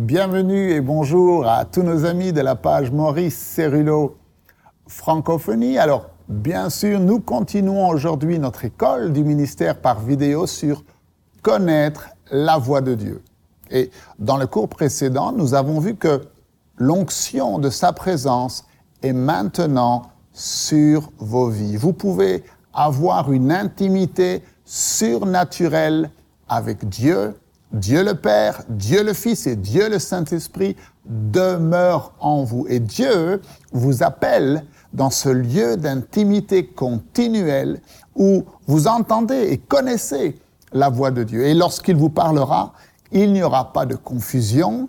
Bienvenue et bonjour à tous nos amis de la page Maurice Cerullo Francophonie. Alors, bien sûr, nous continuons aujourd'hui notre école du ministère par vidéo sur connaître la voix de Dieu. Et dans le cours précédent, nous avons vu que l'onction de sa présence est maintenant sur vos vies. Vous pouvez avoir une intimité surnaturelle avec Dieu Dieu le Père, Dieu le Fils et Dieu le Saint-Esprit demeurent en vous. Et Dieu vous appelle dans ce lieu d'intimité continuelle où vous entendez et connaissez la voix de Dieu. Et lorsqu'il vous parlera, il n'y aura pas de confusion,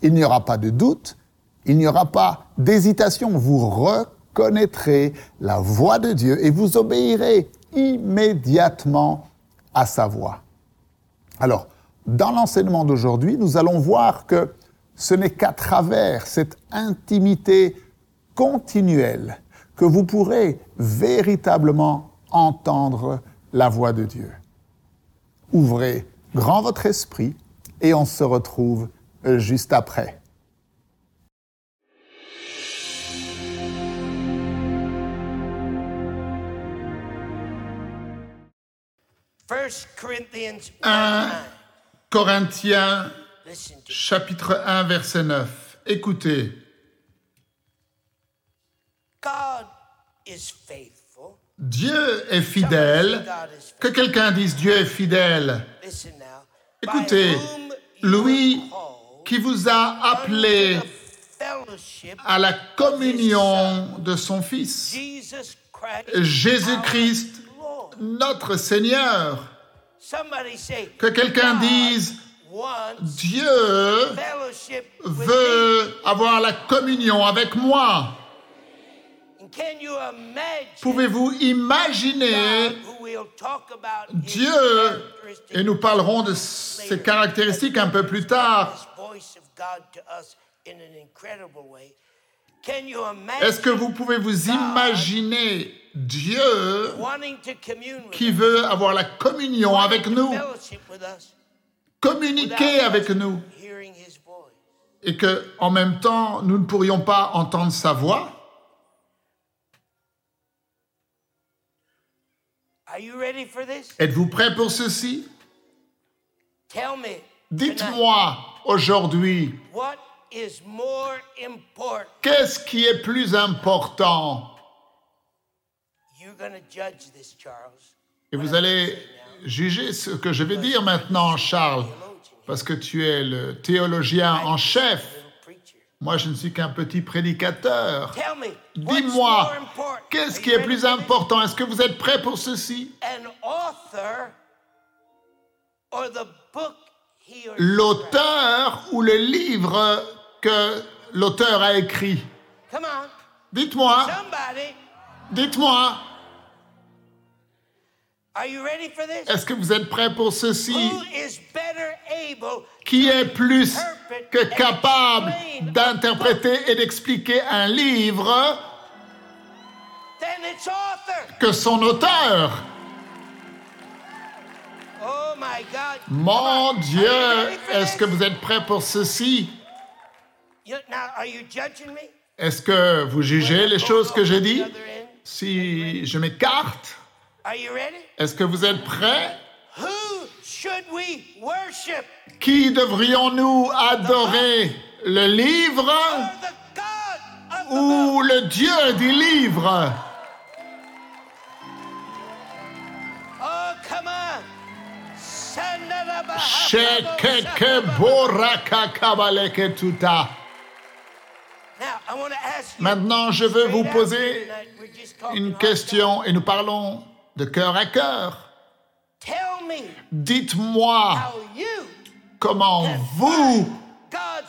il n'y aura pas de doute, il n'y aura pas d'hésitation. Vous reconnaîtrez la voix de Dieu et vous obéirez immédiatement à sa voix. Alors, dans l'enseignement d'aujourd'hui, nous allons voir que ce n'est qu'à travers cette intimité continuelle que vous pourrez véritablement entendre la voix de Dieu. Ouvrez grand votre esprit et on se retrouve juste après. Corinthians Corinthiens chapitre 1 verset 9. Écoutez. Dieu est fidèle. Que quelqu'un dise Dieu est fidèle. Écoutez, lui qui vous a appelé à la communion de son Fils, Jésus-Christ, notre Seigneur. Que quelqu'un dise, Dieu veut avoir la communion avec moi. Pouvez-vous imaginer Dieu, et nous parlerons de ses caractéristiques un peu plus tard, est-ce que vous pouvez vous imaginer Dieu qui veut avoir la communion avec nous, communiquer avec nous, et que en même temps nous ne pourrions pas entendre sa voix? Êtes-vous prêt pour ceci? Dites-moi aujourd'hui Qu'est-ce qui est plus important? Et vous allez juger ce que je vais dire maintenant, Charles, parce que tu es le théologien en chef. Moi, je ne suis qu'un petit prédicateur. Dis-moi, qu'est-ce qui est plus important? Est-ce que vous êtes prêt pour ceci? L'auteur ou le livre que l'auteur a écrit. Dites-moi. Dites-moi. Est-ce que vous êtes prêt pour ceci? Qui est plus que capable d'interpréter et d'expliquer un livre que son auteur? Oh Mon Dieu, est-ce que vous êtes prêt pour ceci? Est-ce que vous jugez les choses que j'ai dit Si je m'écarte, est-ce que vous êtes prêts? Qui devrions-nous adorer? Le livre ou le Dieu du livre tuta. Maintenant, je veux vous poser une question et nous parlons de cœur à cœur. Dites-moi comment vous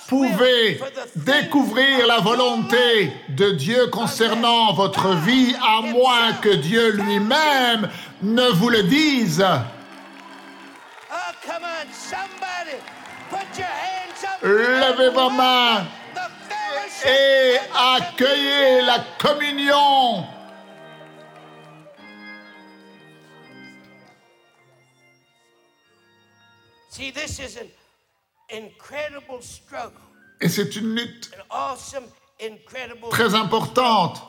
pouvez découvrir la volonté de Dieu concernant votre vie à moins que Dieu lui-même ne vous le dise. Levez vos mains et accueillez la communion. incredible struggle, Et c'est une lutte an awesome, incredible très importante.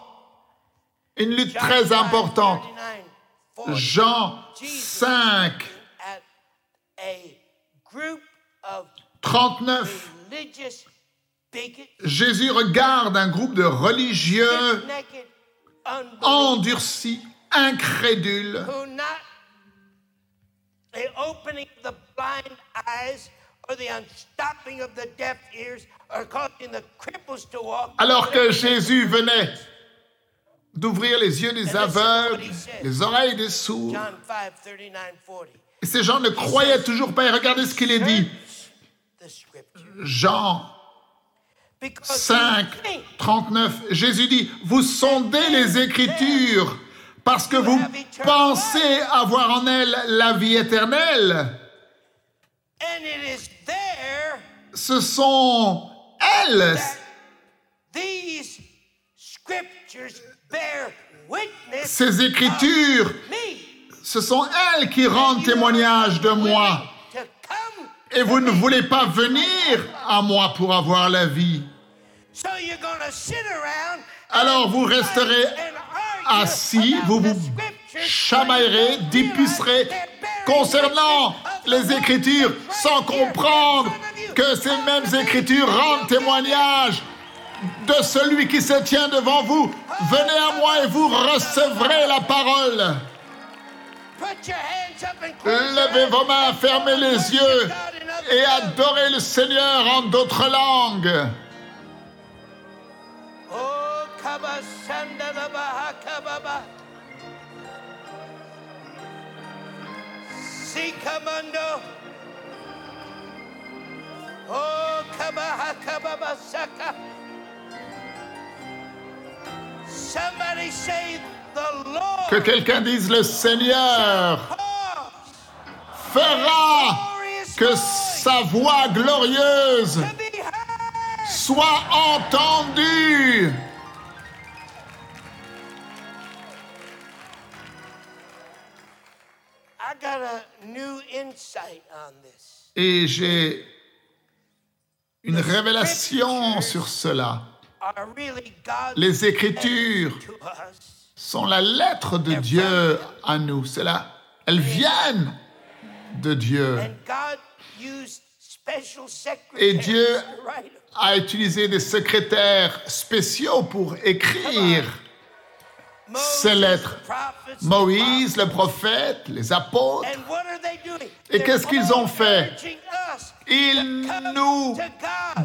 Une lutte John très 5, importante. 39, 40. Jean Jesus 5, at a group of 39. Jésus regarde un groupe de religieux endurcis, incrédules, who not the opening of the blind eyes or the unstopping of the deaf ears or causing the cripples to walk. alors que Jésus venait d'ouvrir les yeux des aveugles, les oreilles des sourds. John 5, 39, 40. Et ces gens ne croyaient toujours pas. Et regardez ce qu'il est dit. Jean 5, you think 39, Jésus dit, vous sondez les Écritures parce que vous pensez avoir en elles la vie éternelle. Ce sont elles, ces Écritures, ce sont elles qui rendent témoignage de moi. Et vous ne voulez pas venir à moi pour avoir la vie. Alors vous resterez assis, vous vous chamaillerez, dépucerez concernant les Écritures sans comprendre que ces mêmes Écritures rendent témoignage de celui qui se tient devant vous. Venez à moi et vous recevrez la parole. Put your hands up and close your Levez vos mains, and fermez les yeux et adorez le Seigneur en d'autres langues. Oh, kaba sanda la baha kababa. Sikamondo. Oh, kabaha kababa saka. Somebody say the Lord. Que quelqu'un dise le Seigneur fera que sa voix glorieuse. Soit entendue. I got a new insight on this. Et j'ai une révélation sur cela. Les Écritures to us. sont la lettre de Dieu à nous. C'est là, elles viennent de Dieu. And God used special Et Dieu. A utilisé des secrétaires spéciaux pour écrire ces lettres. the prophets, the Moïse, le prophète, les apôtres, And what are they doing? Et qu'est-ce qu'ils ont fait? ils nous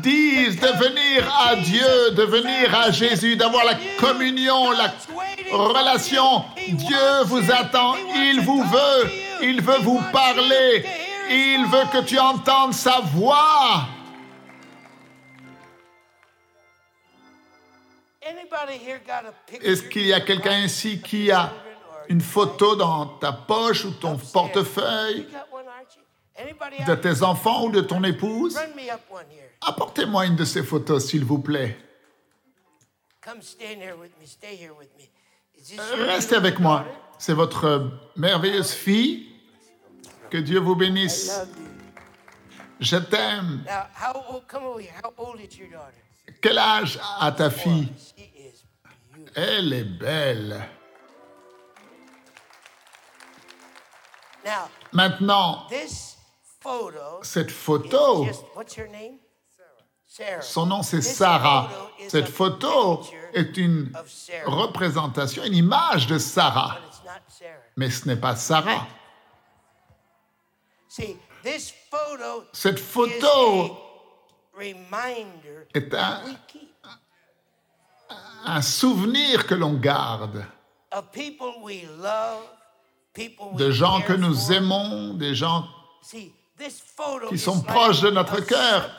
disent to de venir à. Dieu, de venir à Jésus, d'avoir la communion, la relation. Dieu vous attend, il vous veut, il veut vous parler, il veut que tu entendes sa voix. Est-ce qu'il y a quelqu'un ici qui a une photo dans ta poche ou ton portefeuille? De tes enfants ou de ton épouse? Apportez-moi une de ces photos, s'il vous plaît. Come stand here with me. Stay here with me. Is this Euh, your Restez avec moi. C'est votre merveilleuse fille. Que Dieu vous bénisse. Je t'aime. Quel âge a ta fille? Elle est belle. Maintenant, cette photo, just, what's her name? Sarah. son nom c'est Sarah. photo is Cette photo est une of Sarah, représentation, une image de Sarah. but it's not Sarah. Mais ce n'est pas Sarah. See, this photo Cette photo est un, souvenir que l'on garde. De gens que nous aimons, des gens qui sont proches de notre cœur.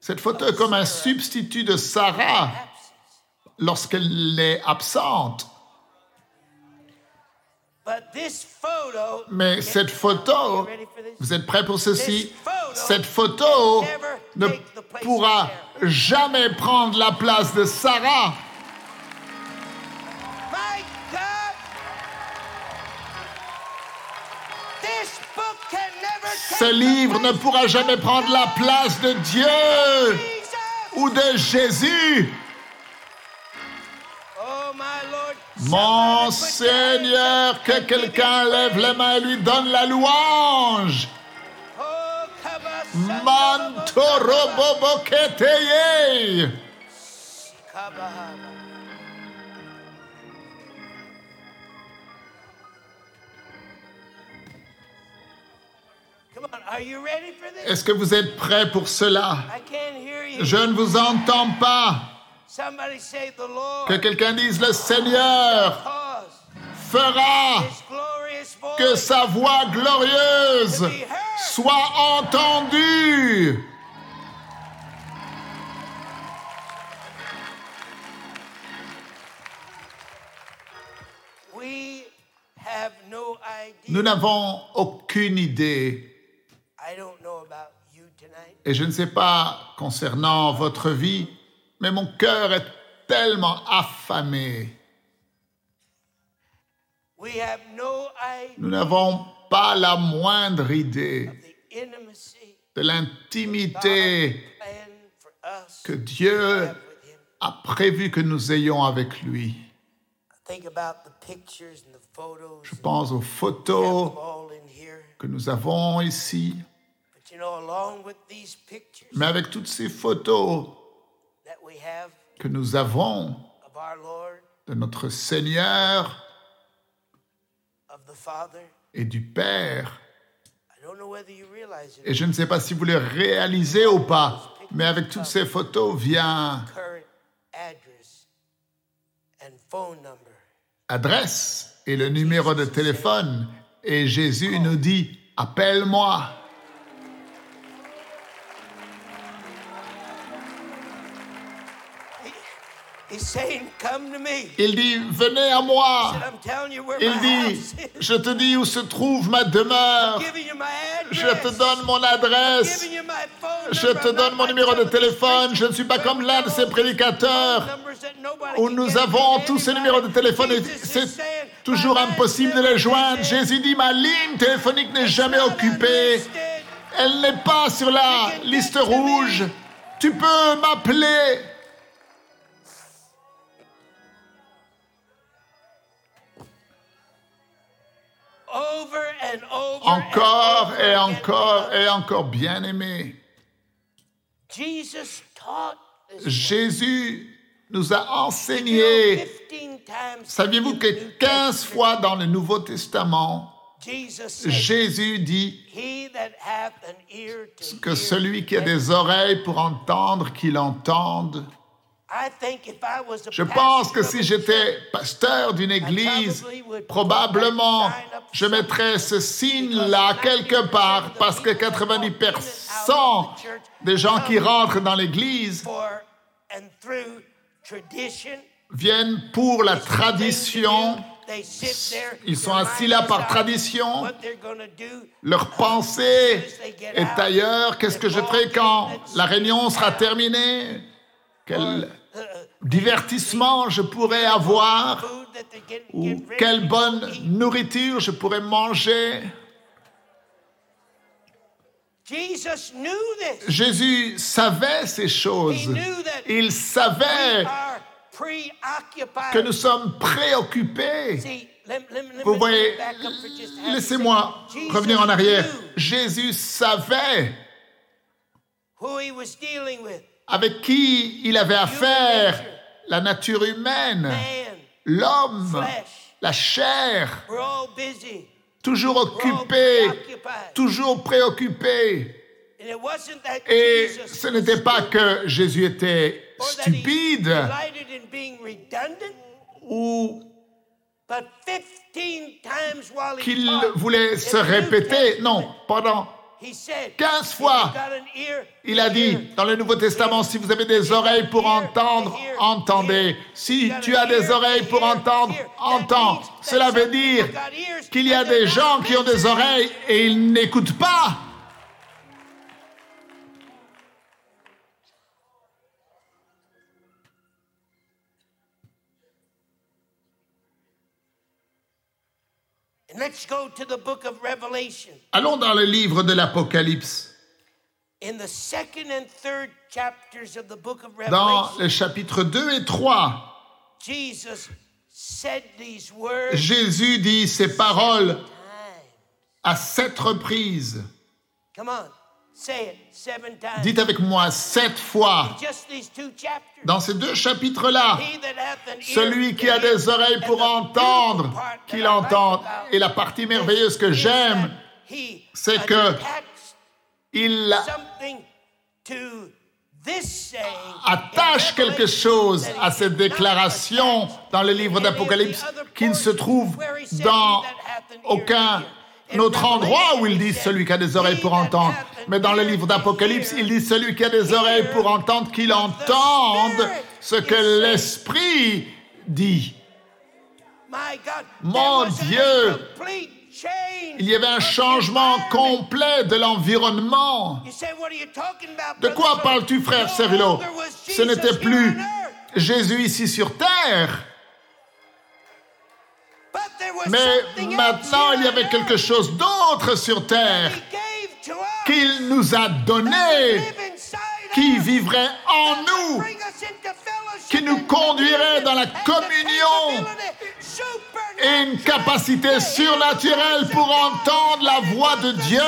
Cette photo est comme un substitut de Sarah lorsqu'elle est absente. But this photo, Mais cette photo, vous êtes prêts pour ceci? Cette photo ne take the place of pourra jamais prendre la place de Sarah. Ce livre ne pourra jamais prendre la place de Dieu ou de Jésus. Oh, my Lord. Mon Seigneur, que quelqu'un lève les mains et lui donne la louange. Mantoroboboketeye. Est-ce que vous êtes prêts pour cela? Je ne vous entends pas. Que quelqu'un dise le Seigneur fera que sa voix glorieuse soit entendue. We have no idea. Nous n'avons aucune idée, I don't know about you tonight. et je ne sais pas concernant votre vie, mais mon cœur est tellement affamé. Nous n'avons pas la moindre idée de l'intimité que Dieu a prévu que nous ayons avec lui. Think about the pictures and the photos. Je pense aux photos que nous avons ici, mais avec toutes ces photos que nous avons de notre Seigneur et du Père, et je ne sais pas si vous le réalisez ou pas, mais avec toutes ces photos vient adresse et le numéro de téléphone. Et Jésus nous dit, appelle-moi. Il dit, venez à moi. Il dit, je te dis où se trouve ma demeure. Je te donne mon adresse. Je te donne mon numéro de téléphone. Je ne suis pas comme l'un de ces prédicateurs où nous avons to tous ces numéros de téléphone et c'est toujours impossible de les joindre. Jésus dit, ma ligne téléphonique n'est jamais occupée. Elle n'est pas sur la liste rouge. Tu peux m'appeler. Encore et encore et encore bien aimé. Jésus nous a enseigné. 15 times Saviez-vous que the New 15 Testament, fois dans le Nouveau Testament, Jésus dit He that hath an ear to que celui qui a des oreilles pour entendre, qu'il entende. Je pense que si j'étais pasteur d'une église, probablement je mettrais ce signe-là quelque part parce que 90% des gens qui rentrent dans l'église viennent pour la tradition. they sit there, Ils sont assis là par on tradition. Leur pensée est ailleurs. Qu'est-ce que je ferai quand la réunion sera terminée? Divertissement je pourrais avoir Ou quelle bonne nourriture je pourrais manger. Jésus savait ces choses. Il savait que nous sommes préoccupés. Vous voyez, laissez-moi revenir en arrière. Jésus savait avec qui il avait affaire, la nature humaine, l'homme, la chair, toujours occupé, toujours préoccupé. Et ce n'était pas que Jésus était stupide. ou but 15 times while he qu'il voulait se répéter. Non, pendant 15 if fois, il a dit dans le Nouveau Testament, si vous avez des oreilles pour entendre, entendez. Si tu as des oreilles pour entendre, entends. Cela veut dire qu'il y a des gens qui ont des oreilles et ils n'écoutent pas. Let's go to the book of Revelation. Allons dans le livre de l'Apocalypse. In the second and third chapters of the book of Dans les chapitres 2 et 3, Jesus said these words Jésus dit ces paroles à sept reprises. Come on, say it seven times. Dites avec moi sept fois. Just these two chapters. Dans ces deux chapitres-là, He that hath an ear celui qui a hear, des oreilles and pour the entendre, qu'il entende. Et la partie merveilleuse que is j'aime, that he c'est que il something to this saying attache quelque chose à cette déclaration dans le livre d'Apocalypse qui ne se trouve dans "He that hath an ear to aucun hear." In autre endroit où il dit celui qui a des oreilles pour "He that entendre. Mais dans le livre d'Apocalypse, il dit celui qui a des oreilles pour entendre, qu'il entende ce que l'Esprit dit. Mon Dieu. Il y avait un changement complet de l'environnement. De quoi parles-tu, frère Cerullo? Ce n'était plus Jésus ici sur terre. Mais maintenant, il y avait quelque chose d'autre sur terre qu'il nous a donné, qui vivrait en nous, qui nous conduirait dans la communion et une capacité surnaturelle pour entendre la voix de Dieu.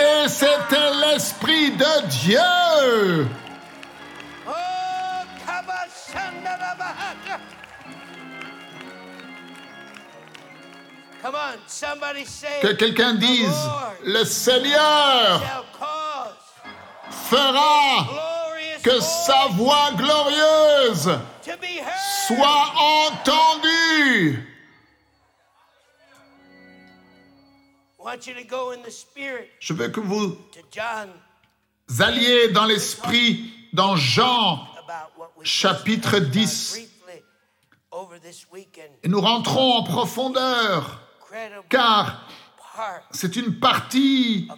Et c'était l'Esprit de Dieu. Que quelqu'un dise, le Seigneur fera glorious que sa voix glorieuse to be heard. soit entendue. I want you to go in the spirit Je veux que vous alliez dans l'esprit dans Jean Chapitre just talked about 10. briefly over this weekend. et nous rentrons en profondeur car c'est une partie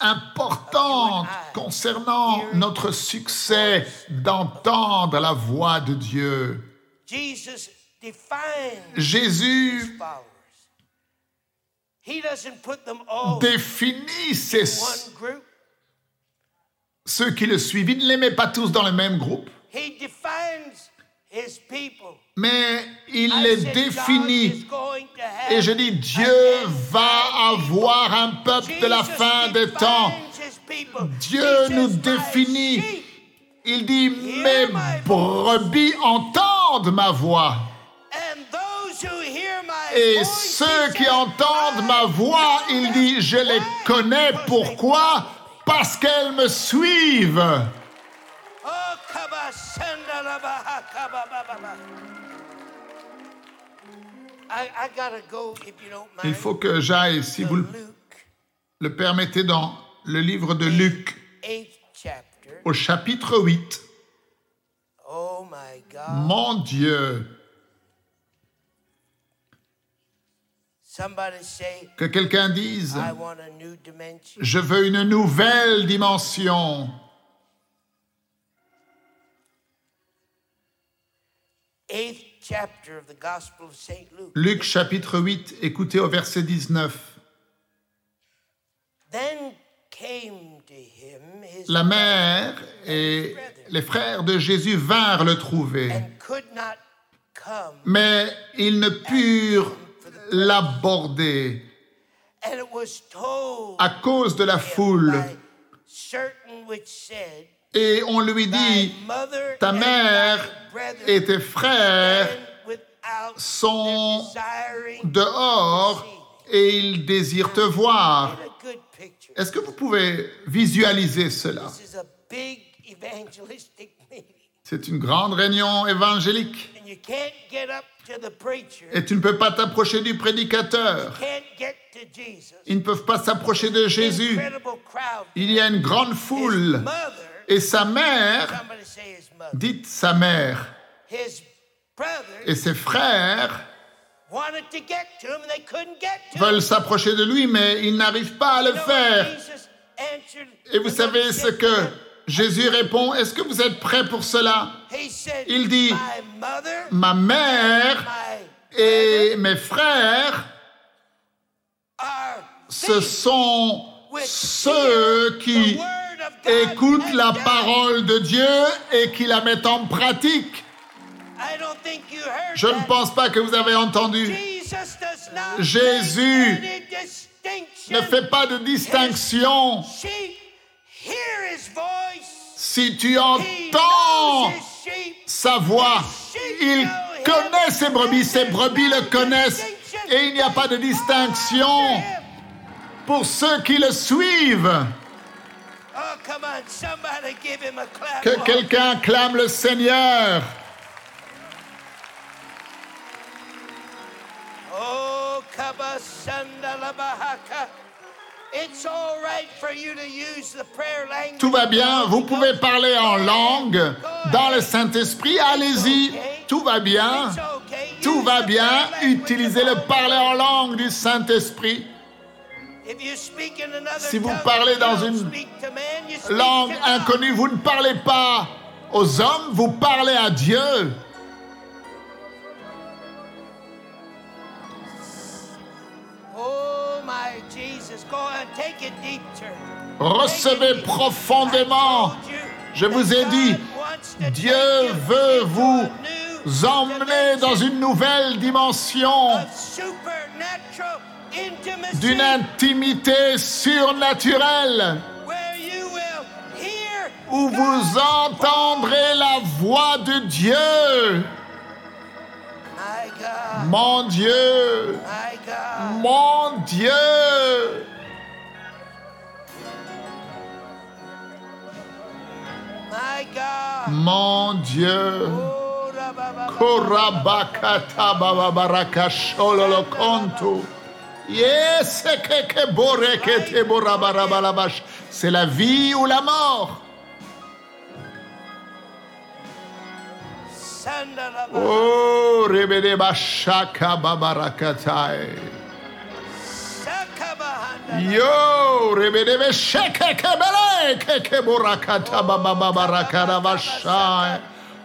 importante concernant notre succès d'entendre la voix de Dieu. Jésus définit group. ceux qui le suivent. Il ne les met pas tous dans le même groupe, Mais il les définit. Et je dis, Dieu va avoir un peuple de la fin des temps. Dieu nous says, "My définit. Il dit, mes brebis entendent ma voix. Et ceux qui entendent ma "I voix, il dit, je les them." connais. Pourquoi? Parce qu'elles me suivent. Il faut que j'aille, si vous le- permettez, dans le livre de Luc, au chapitre 8. Oh my God. Mon Dieu, que quelqu'un dise, je veux une nouvelle dimension. Luc chapitre 8, écoutez au verset 19. Then came to him his La mère et les frères de Jésus vinrent le trouver, and could not come. mais ils ne purent l'aborder And it was told à cause de la foule. Et on lui dit, ta mère et tes frères sont dehors et ils désirent te voir. Est-ce que vous pouvez visualiser cela? C'est une grande réunion évangélique. And you can't get up to the preacher, Et tu ne peux pas t'approcher du prédicateur. Ils ne peuvent pas s'approcher de Jésus. Il y a une grande foule. Et sa mère, dites sa mère, et ses frères wanted to get to him and they couldn't get to veulent s'approcher de lui, mais ils n'arrivent pas à le faire. Et vous savez ce que? Jésus répond Est-ce que vous êtes prêts pour cela? Il dit, My mother, Ma mère my et mes frères ce sont ceux qui écoutent la parole de Dieu et qui la mettent en pratique. Je ne pense pas que vous avez entendu. Jésus ne fait pas de distinction. Si tu entends sa voix, il connaît ses brebis, ses brebis le connaissent et il n'y a pas de distinction pour ceux qui le suivent. Que quelqu'un clame le Seigneur. Oh, kabasandalabahaka. It's all right for you to use the prayer language. Tout va bien, vous pouvez parler en langue dans le Saint-Esprit, allez-y, tout va bien, tout va bien, utilisez le parler en langue du Saint-Esprit. Si vous parlez dans une Langue inconnue, vous ne parlez pas aux hommes, vous parlez à Dieu. Oh. Recevez profondément. Je vous ai dit, Dieu veut vous emmener dans une nouvelle dimension d'une intimité surnaturelle où vous entendrez la voix de Dieu. Mon Dieu, mon Dieu. Mon Dieu. Korabakata bababaraka shololo konto. C'est la vie ou la mort? Oh, rebede bashaka babarakatai. Yo, rebede besheke kebele ke ke borakata bababarakara vashai.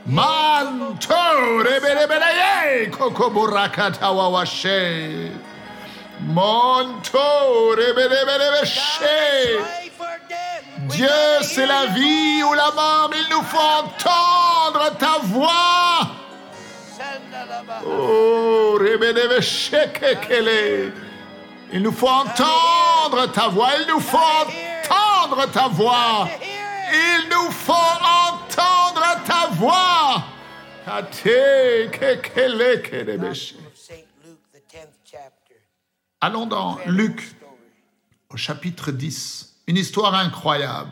Manto rebede bele ye koko borakata wawashe. Monto. Dieu, c'est la vie ou la mort. Il nous faut entendre ta voix. Oh. Il nous faut entendre ta voix. Il nous faut entendre ta voix. Il nous faut entendre ta voix. Allons dans Luc au chapitre 10. Une histoire incroyable.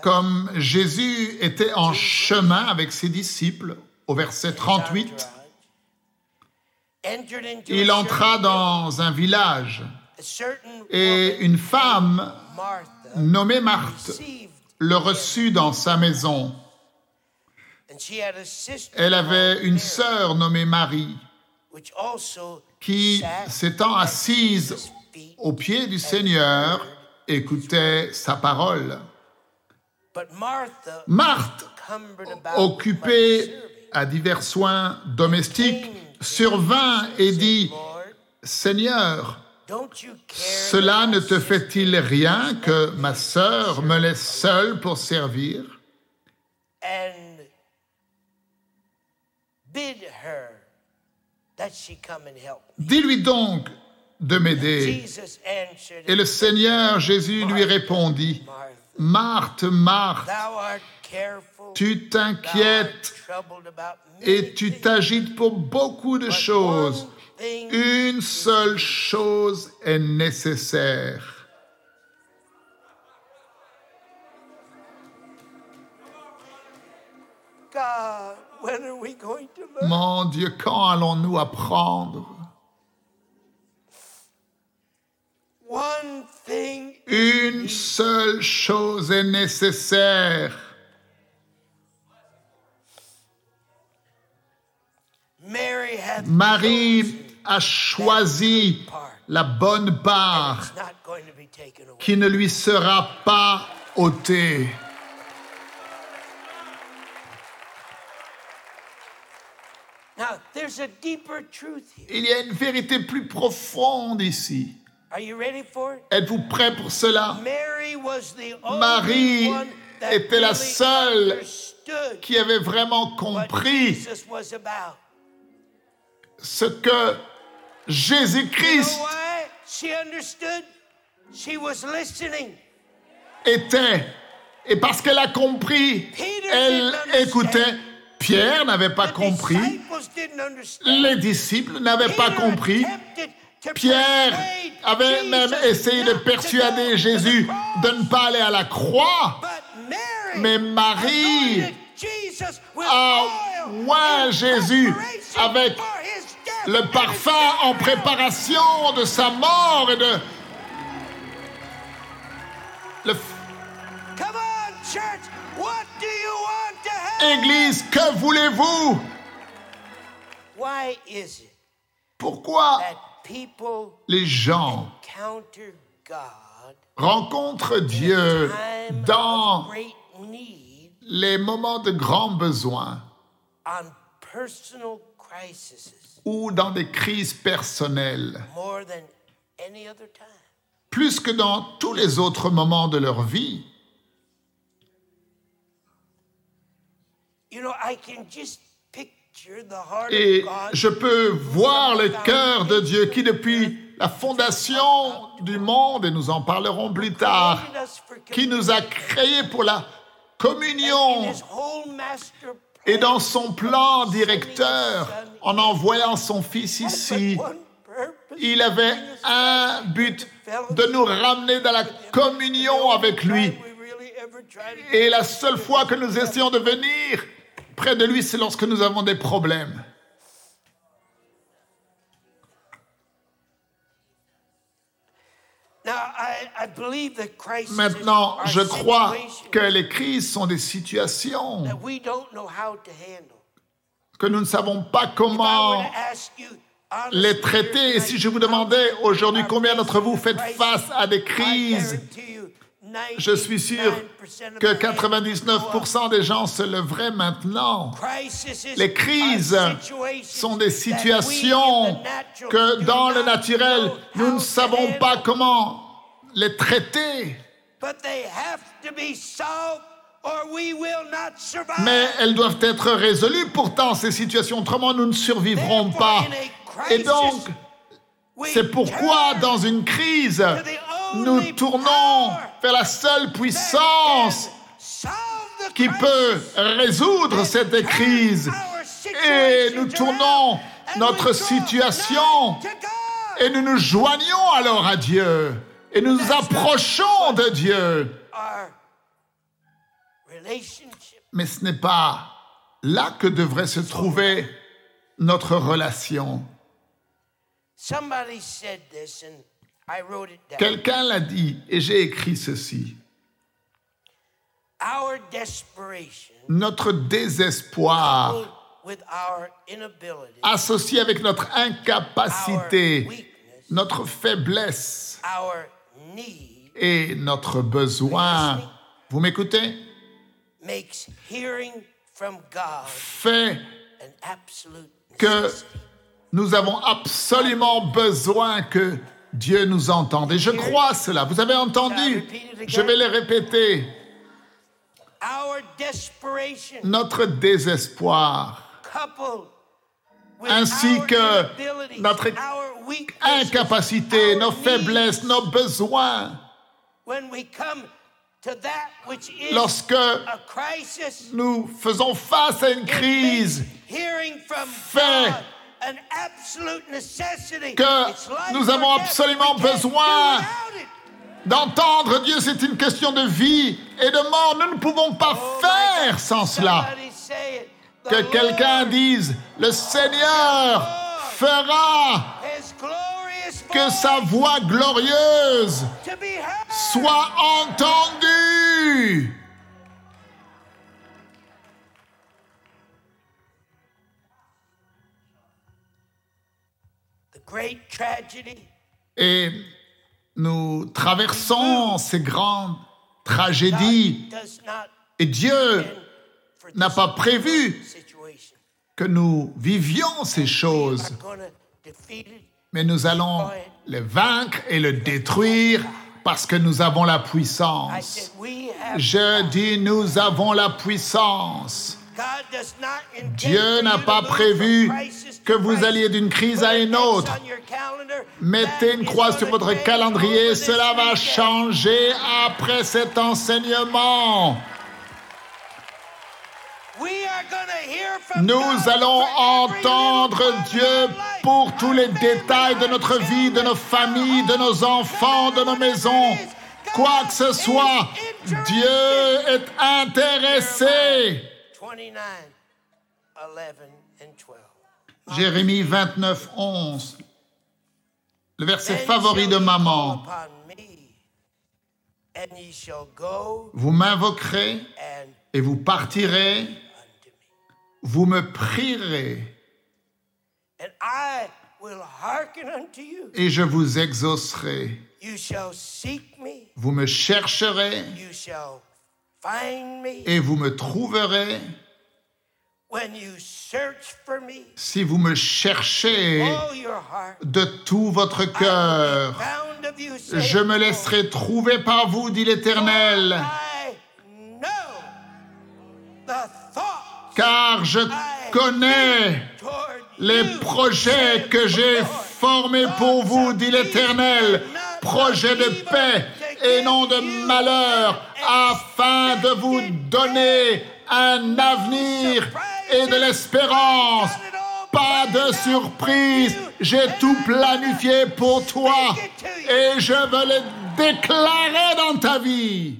Comme Jésus était en chemin avec ses disciples, au verset 38, entered into il entra dans un village et une femme nommée Marthe le reçut dans sa maison. Elle avait une sœur nommée Marie qui, s'étant assise Jesus' feet. au pied du Seigneur, écoutait sa parole. Marthe, occupée à divers soins domestiques, survint et dit, Seigneur, cela ne te fait-il rien que ma sœur me laisse seule pour servir? Dis-lui donc de m'aider. Et le Seigneur Jésus lui répondit, Marthe, Marthe, tu t'inquiètes et tu t'agites pour beaucoup de choses. Une seule chose est nécessaire. God, Mon Dieu, quand allons-nous apprendre? One thing Une seule chose est nécessaire. Marie a choisi la bonne part It's not going to be taken away. qui ne lui sera pas ôtée. Now, there's a deeper truth here. Il y a une vérité plus profonde ici. Are you ready for it? Êtes-vous prêts pour cela? Mary was the only Marie one that était la seule Qui avait vraiment compris Jesus was about. ce que You know Jésus-Christ why she understood? She was listening. était. Et parce qu'elle a compris, elle écoutait. Pierre n'avait pas compris. Les disciples n'avaient pas compris. Pierre avait même essayé de persuader Jésus de ne pas aller à la croix. Mais Marie a oint in Jésus avec le parfum en préparation de sa mort et de le Come on, church. What do you want? Église, que voulez-vous? Why is it Pourquoi les gens rencontrent Dieu dans les moments de grand besoin on personal crises ou dans des crises personnelles, more than any other time? plus que dans tous les autres moments de leur vie You know, I can just picture the heart Et je peux voir le cœur de Dieu qui, depuis la fondation du monde, et nous en parlerons plus tard, qui nous a créés pour la communion. Et plan, dans son plan directeur, en envoyant son Fils ici, il avait un but de nous ramener dans la communion avec lui. Et la seule fois que nous essayons de venir près de lui, c'est lorsque nous avons des problèmes. Maintenant, je crois que les crises sont des situations que nous ne savons pas comment les traiter. Et si je vous demandais aujourd'hui combien d'entre vous faites face à des crises, je suis sûr que 99% des gens se leveraient maintenant. Les crises sont des situations que dans le naturel, nous ne savons pas comment les traiter. Mais elles doivent être résolues pourtant, ces situations, autrement nous ne survivrons pas. Et donc, c'est pourquoi dans une crise, nous tournons vers la seule puissance qui peut résoudre cette crise. Et nous tournons notre situation et nous nous joignons alors à Dieu et nous nous approchons de Dieu. Mais ce n'est pas là que devrait se trouver notre relation. Quelqu'un l'a dit et j'ai écrit ceci. Notre désespoir associé avec notre incapacité, notre faiblesse et notre besoin, vous m'écoutez? fait que nous avons absolument besoin que Dieu nous entende. Et je crois cela. Vous avez entendu? Je vais les répéter. Notre désespoir, ainsi que notre incapacité, nos faiblesses, nos besoins, lorsque nous faisons face à une crise, fait que nous avons absolument besoin d'entendre Dieu, c'est une question de vie et de mort. Nous ne pouvons pas faire sans cela. Que quelqu'un dise, le Seigneur fera que sa voix glorieuse soit entendue. Et nous traversons ces grandes tragédies et Dieu n'a pas prévu que nous vivions ces choses. Mais nous allons le vaincre et le détruire parce que nous avons la puissance. Je dis, nous avons la puissance. Dieu n'a pas prévu que vous alliez d'une crise à une autre. Mettez une croix sur votre calendrier, cela va changer après cet enseignement. Nous allons entendre Dieu pour tous les détails de notre vie, de nos familles, de nos enfants, de nos maisons. Quoi que ce soit. Dieu est intéressé. 29, 11 and 12. Jérémie 29, 11. Le verset favori de maman. Vous m'invoquerez and et vous partirez, vous me prierez And I will hearken unto you. et je vous exaucerai. You shall seek me, Vous me chercherez et vous me trouverez si vous me cherchez de tout votre cœur. Je me laisserai trouver par vous, dit l'Éternel, car je connais les projets que j'ai formés pour vous, dit l'Éternel, projets de paix et non de malheur, afin de vous donner un avenir et de l'espérance. Pas de surprise, j'ai tout planifié pour toi et je veux le déclarer dans ta vie.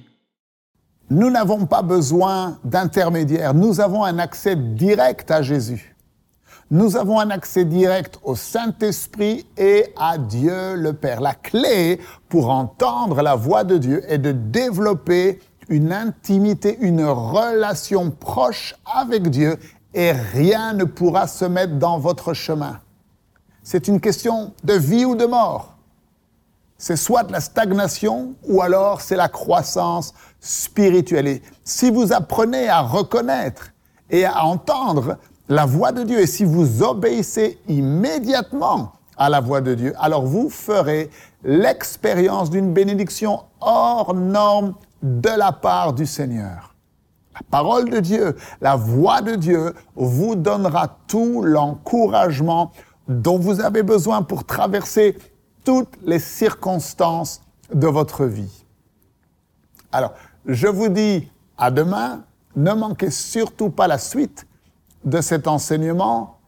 Nous n'avons pas besoin d'intermédiaire. Nous avons un accès direct à Jésus. Nous avons un accès direct au Saint-Esprit et à Dieu le Père. La clé pour entendre la voix de Dieu est de développer une intimité, une relation proche avec Dieu et rien ne pourra se mettre dans votre chemin. C'est une question de vie ou de mort c'est soit la stagnation ou alors c'est la croissance spirituelle. Et si vous apprenez à reconnaître et à entendre la voix de Dieu et si vous obéissez immédiatement à la voix de Dieu, alors vous ferez l'expérience d'une bénédiction hors norme de la part du Seigneur. La parole de Dieu, la voix de Dieu vous donnera tout l'encouragement dont vous avez besoin pour traverser toutes les circonstances de votre vie. Alors, je vous dis à demain, ne manquez surtout pas la suite de cet enseignement.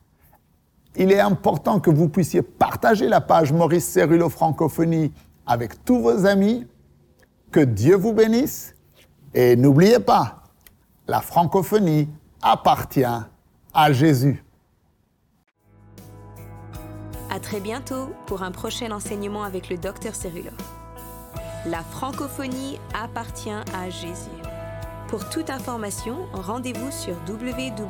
Il est important que vous puissiez partager la page Maurice Cérulo Francophonie avec tous vos amis. Que Dieu vous bénisse. Et n'oubliez pas, la francophonie appartient à Jésus. À très bientôt pour un prochain enseignement avec le docteur Cérulo. La francophonie appartient à Jésus. Pour toute information, rendez-vous sur www.mcwe.fr.